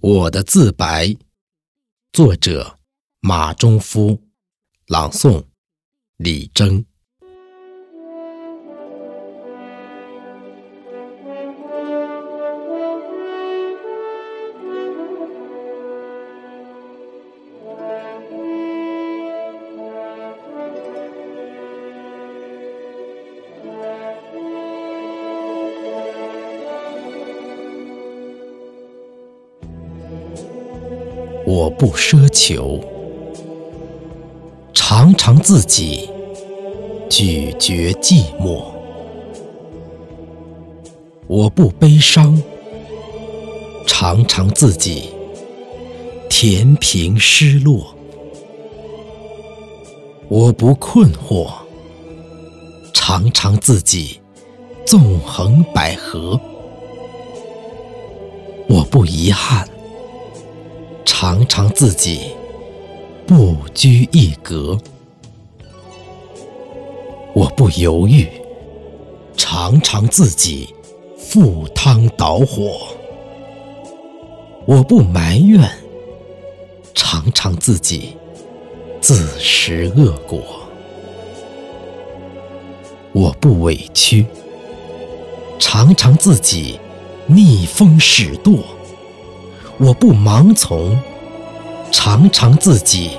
我的自白，作者马中夫，朗诵李征。我不奢求，常常自己咀嚼寂寞；我不悲伤，常常自己填平失落；我不困惑，常常自己纵横捭阖；我不遗憾。常常自己不拘一格，我不犹豫；常常自己赴汤蹈火，我不埋怨；常常自己自食恶果，我不委屈；常常自己逆风使舵。我不盲从，常常自己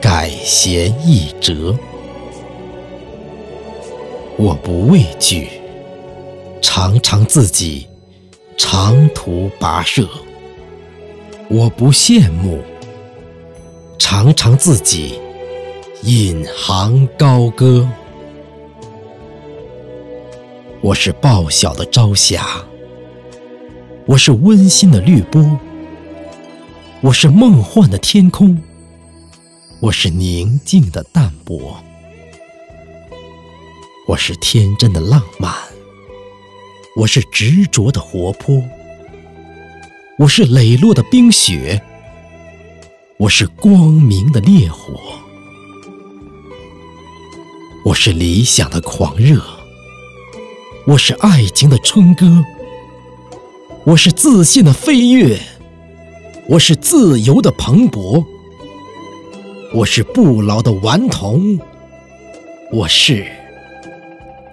改弦易辙；我不畏惧，常常自己长途跋涉；我不羡慕，常常自己引吭高歌。我是报晓的朝霞，我是温馨的绿波。我是梦幻的天空，我是宁静的淡泊，我是天真的浪漫，我是执着的活泼，我是磊落的冰雪，我是光明的烈火，我是理想的狂热，我是爱情的春歌，我是自信的飞跃。我是自由的蓬勃，我是不老的顽童，我是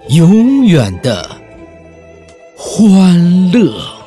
永远的欢乐。